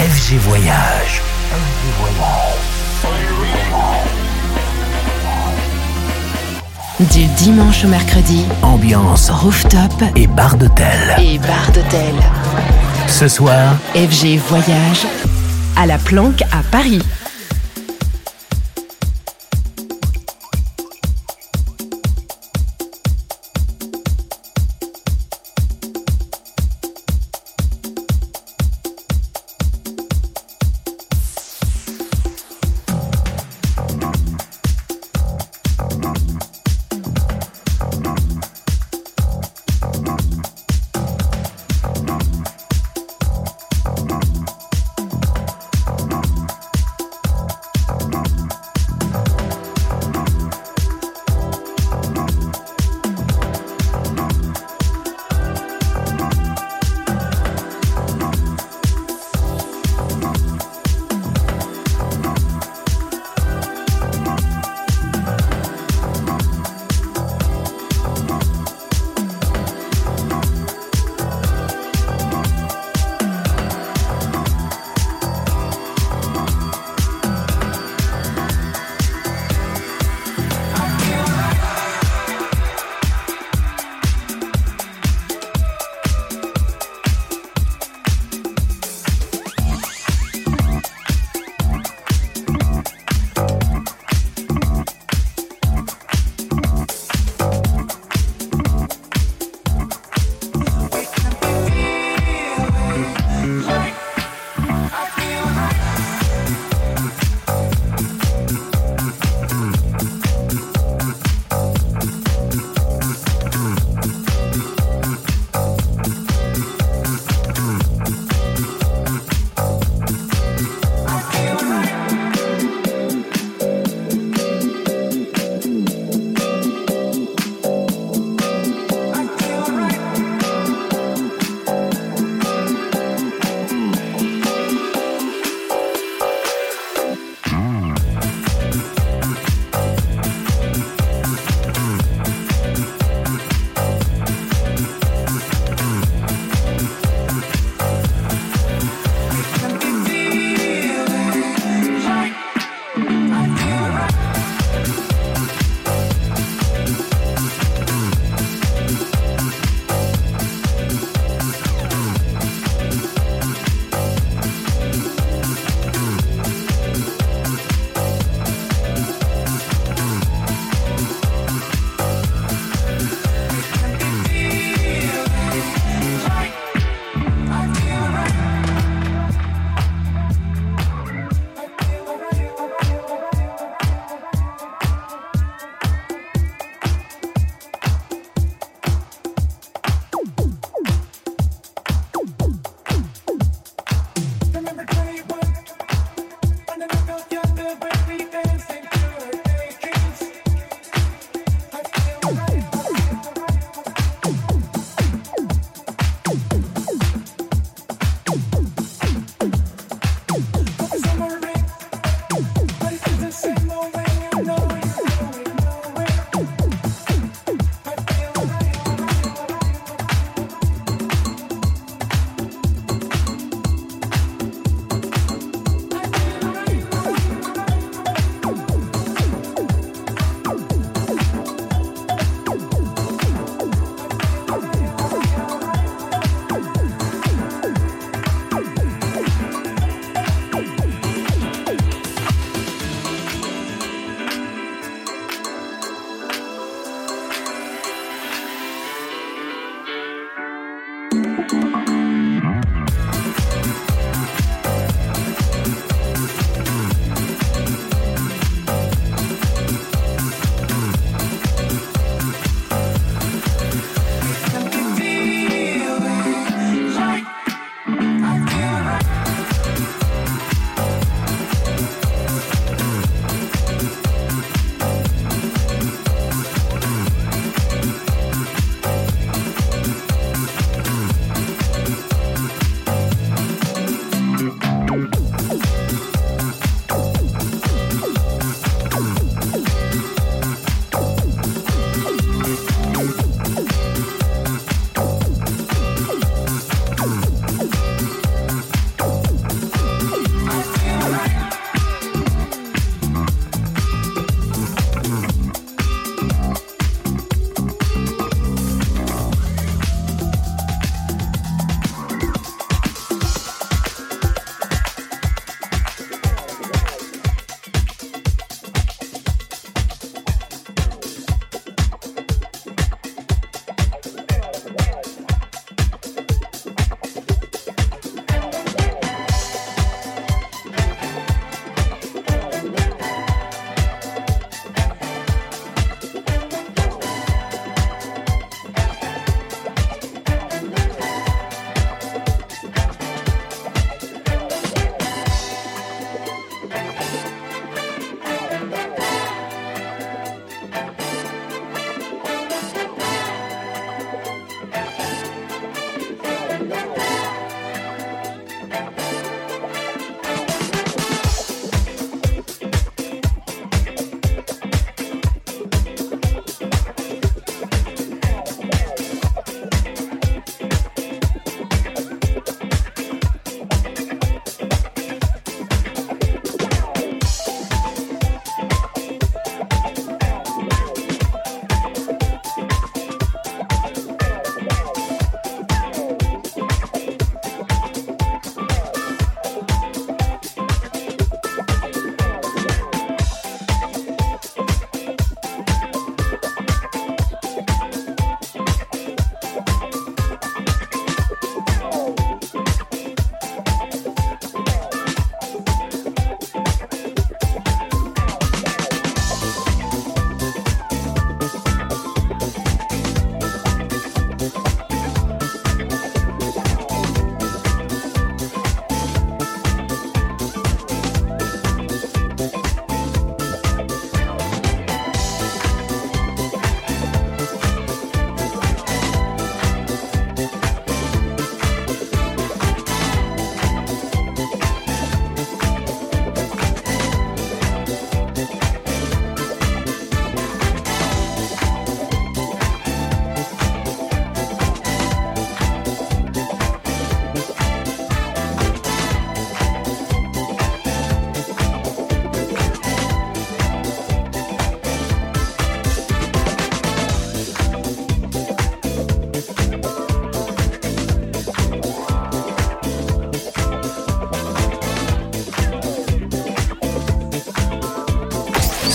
FG Voyage. Du dimanche au mercredi, Ambiance rooftop et bar d'hôtel. et bar d'hôtel. Ce soir, FG Voyage à la Planque à Paris.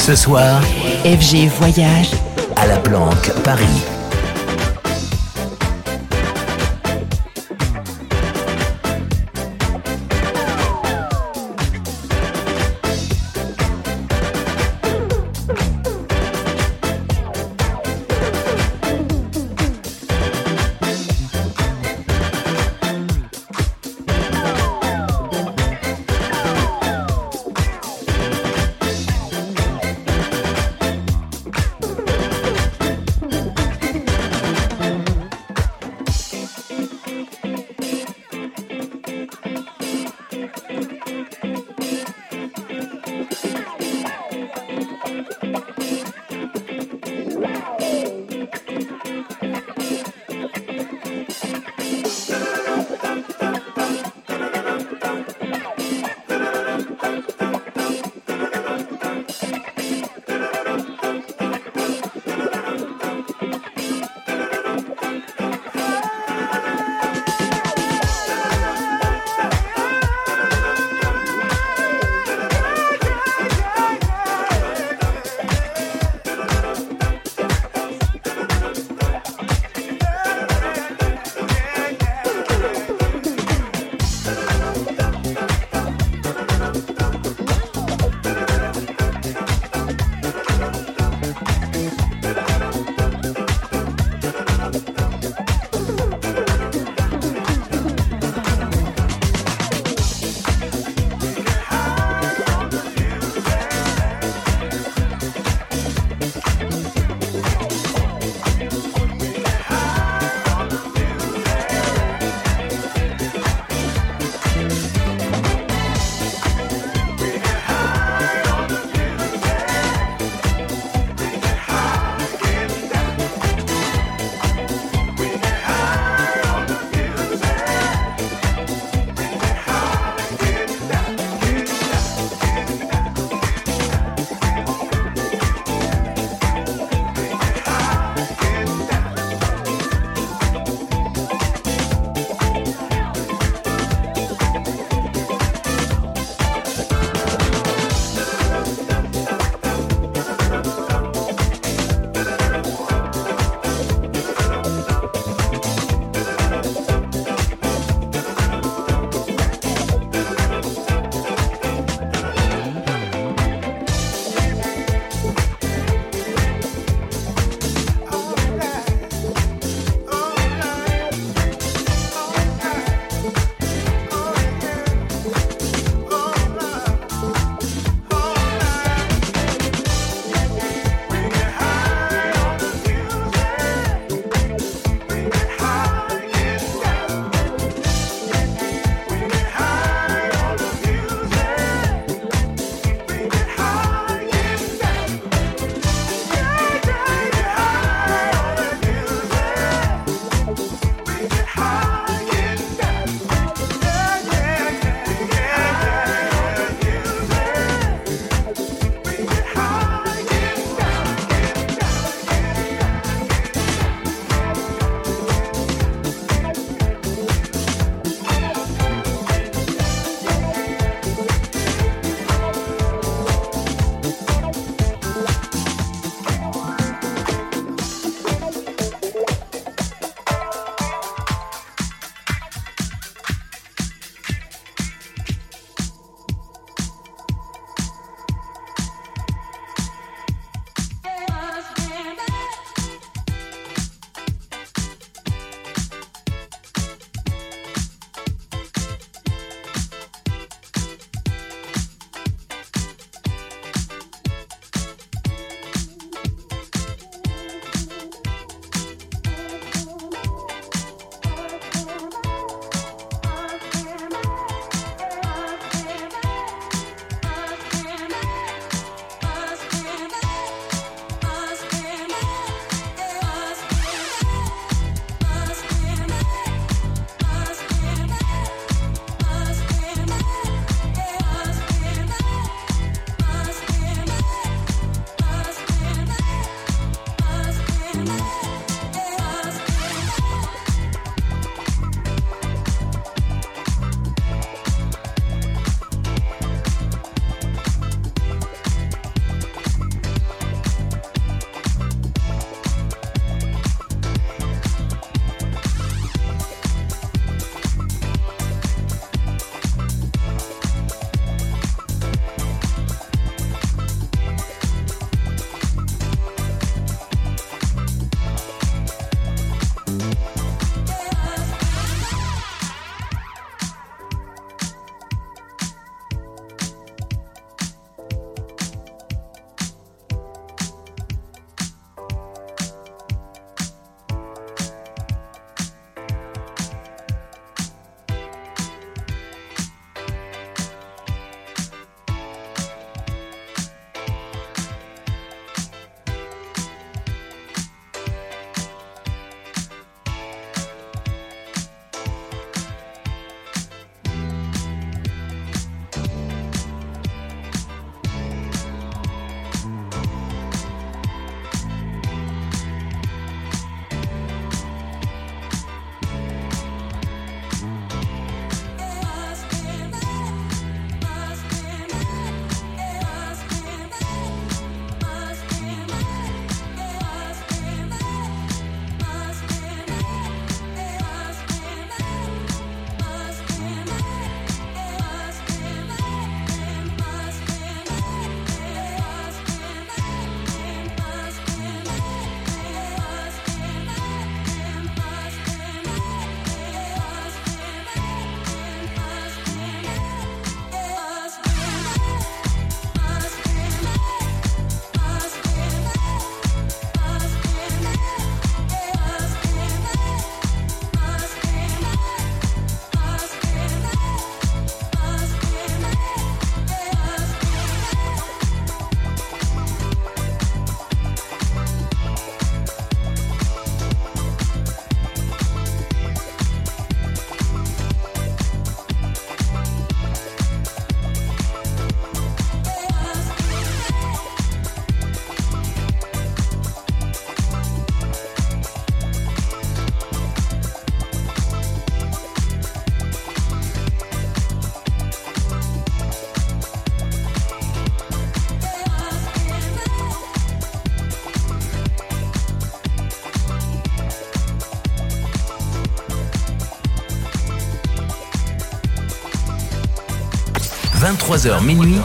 Ce soir, FG Voyage à la planque Paris. 23h minuit,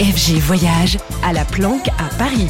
FG Voyage à la planque à Paris.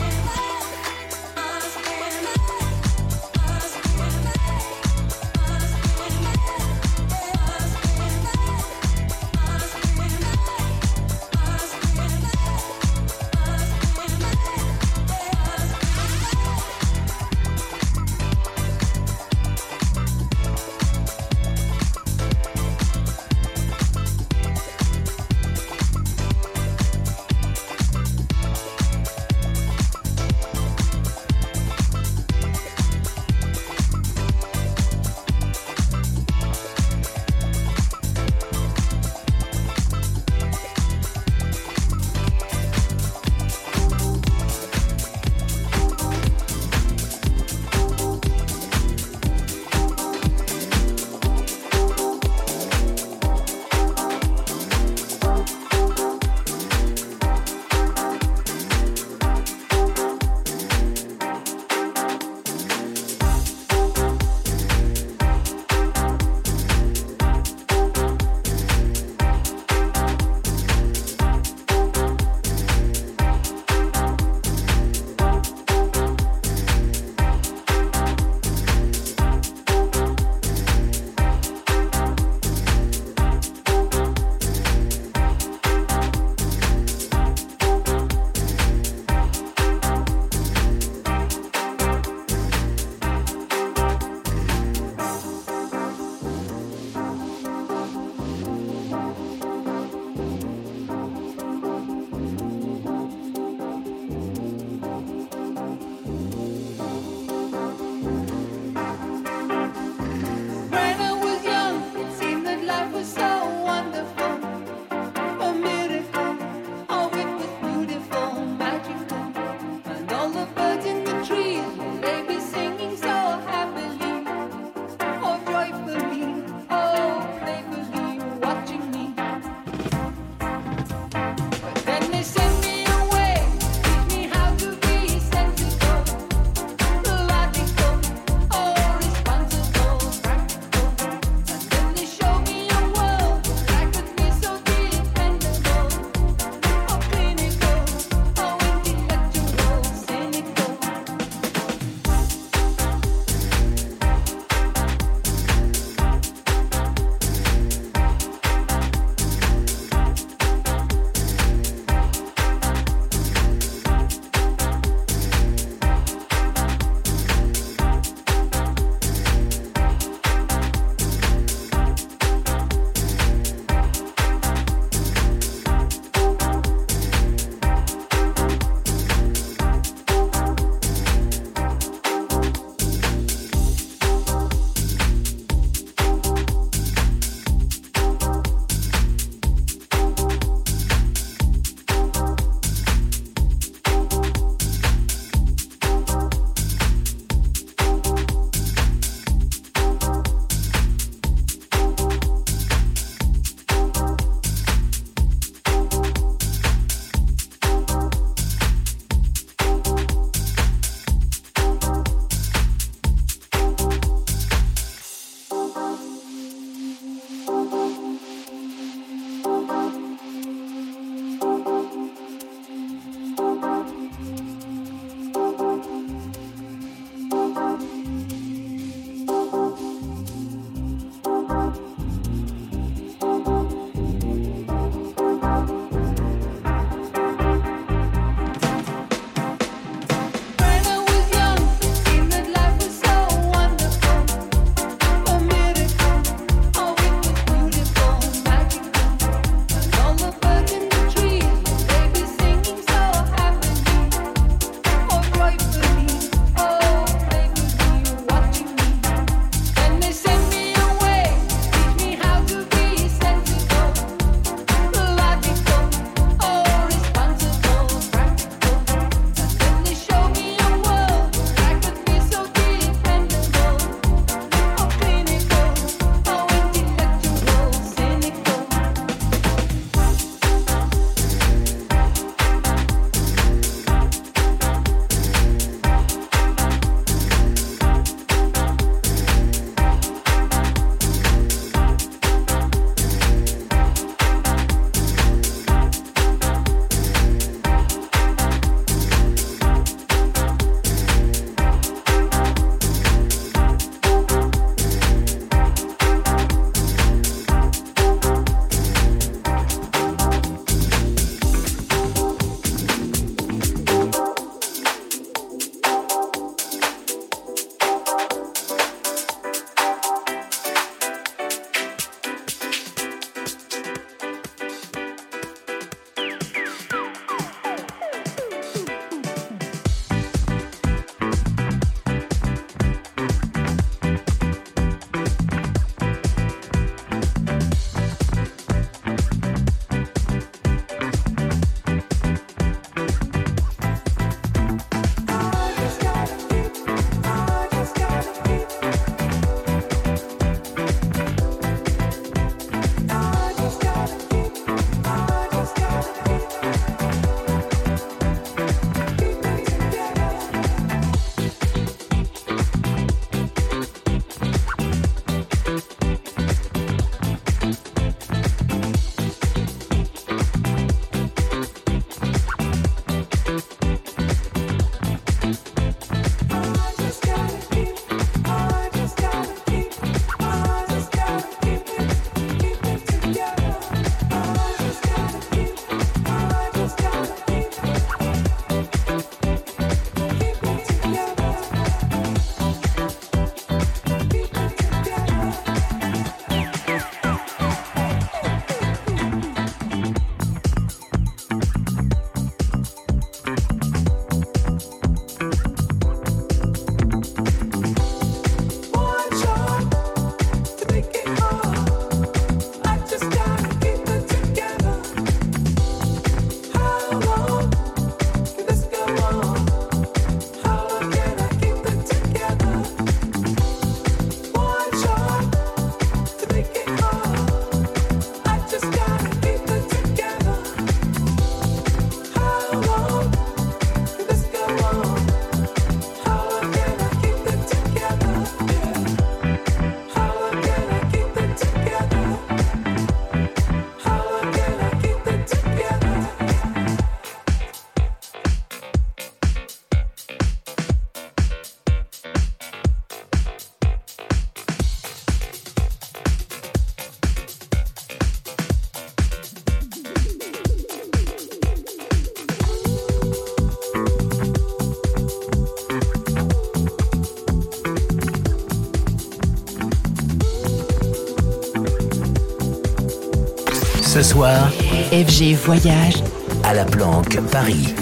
FG Voyage à la planque Paris.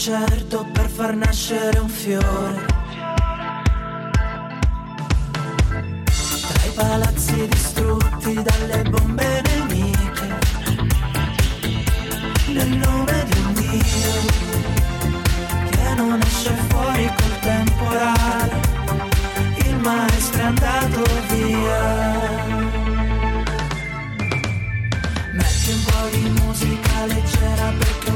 certo per far nascere un fiore. Tra i palazzi distrutti dalle bombe nemiche, nel nome di un Dio che non esce fuori col temporale, il maestro è andato via. Metti un po' di musica leggera perché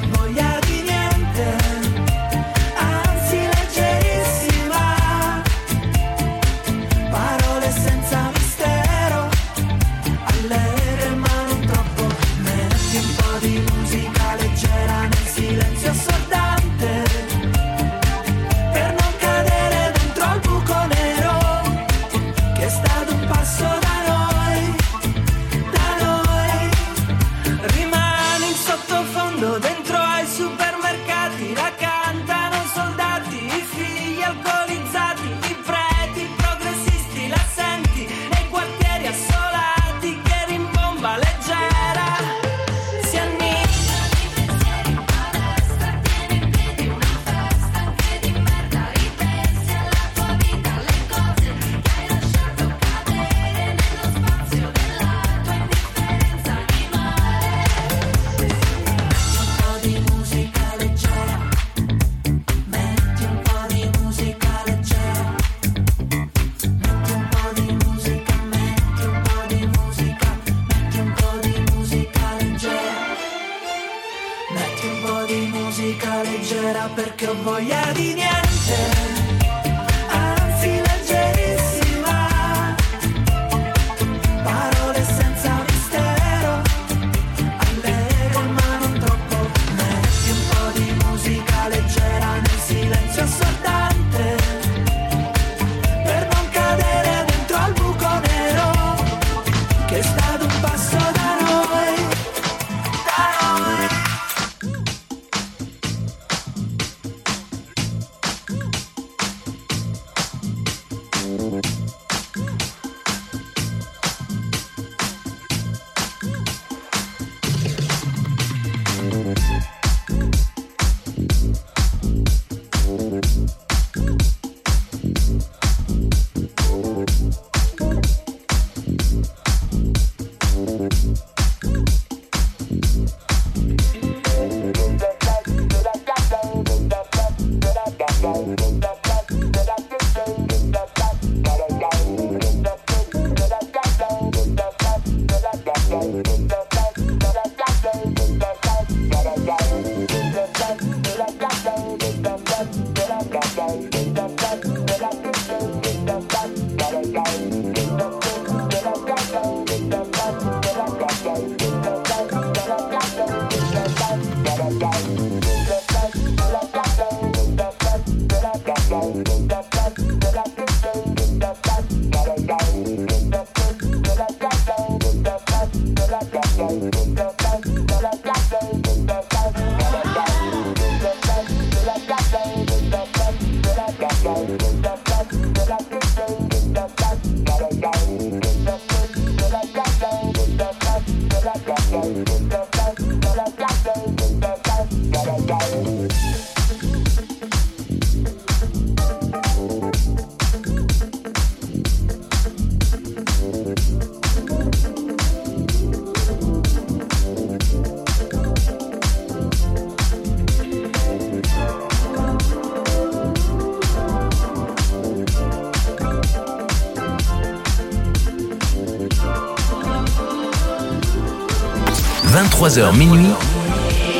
23h minuit.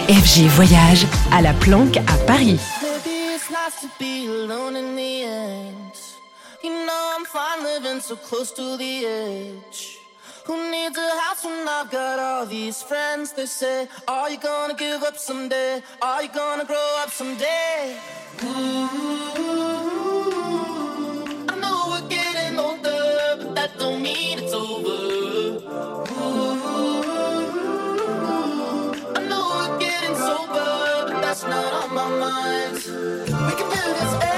FG Voyage à la planque à Paris. Maybe it's nice to be alone in the end. You know I'm fine living so close to the edge. Who needs a house when I've got all these friends? They say, Are you gonna give up someday? Are you gonna grow up someday? I know we're getting older, but that don't mean it's over. But that's not on my mind. We can do this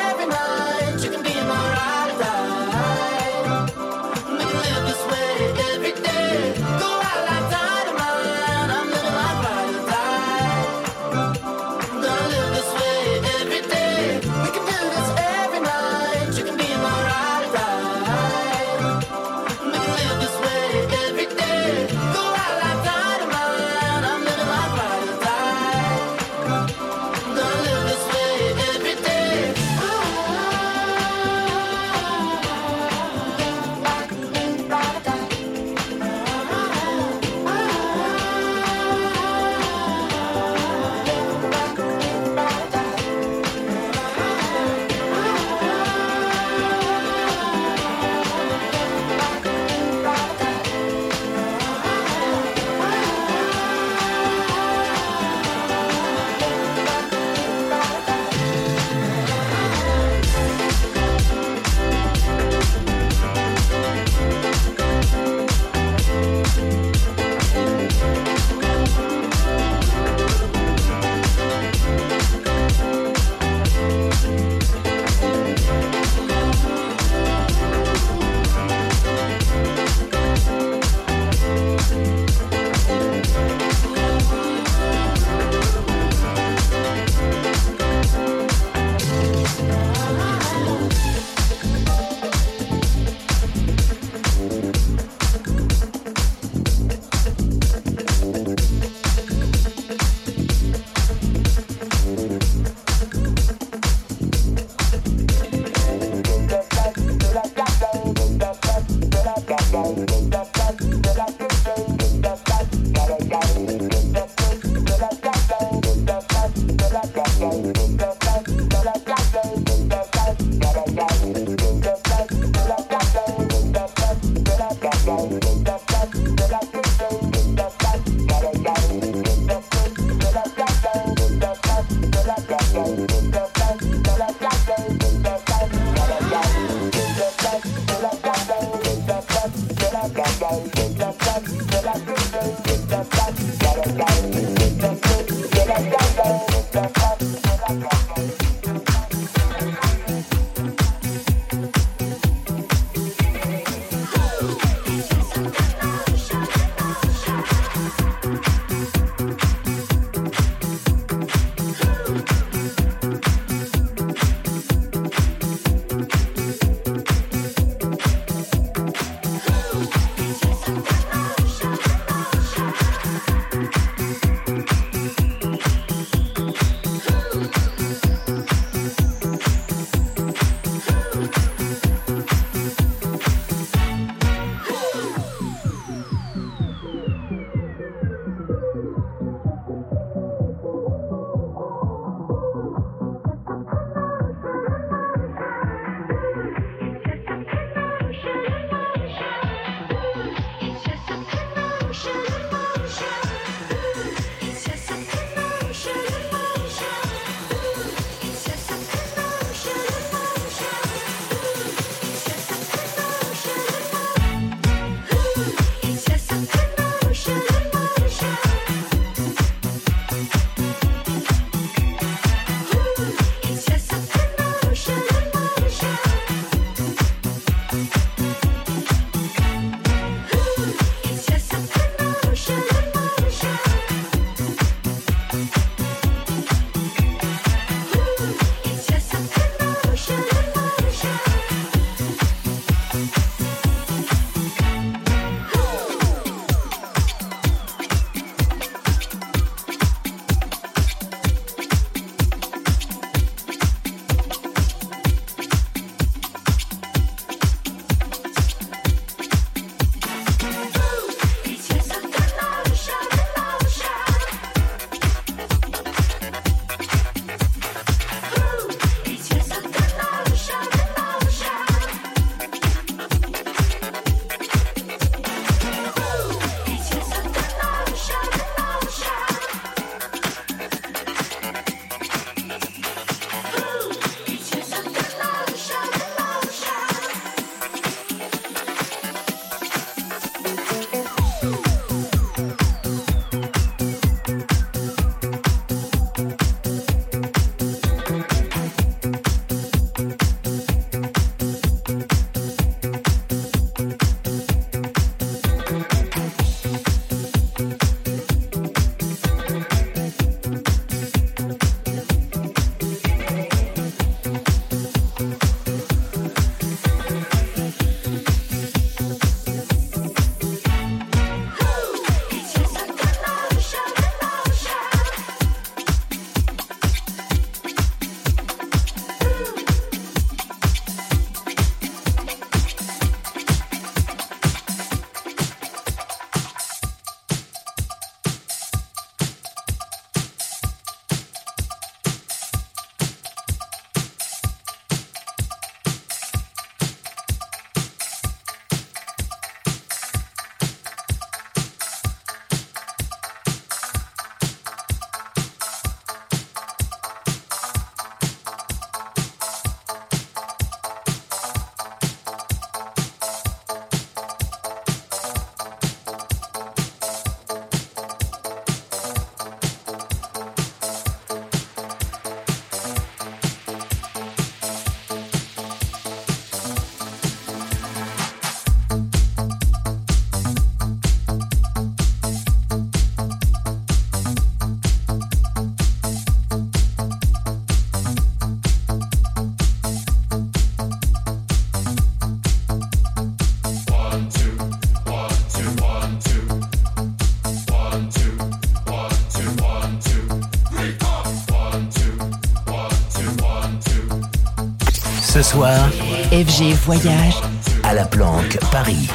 Ce soir, FG Voyage à la planque Paris.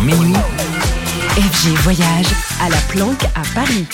23h minuit. FG Voyage à la planque à Paris.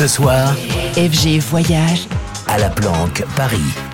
Ce soir, FG Voyage à la planque, Paris.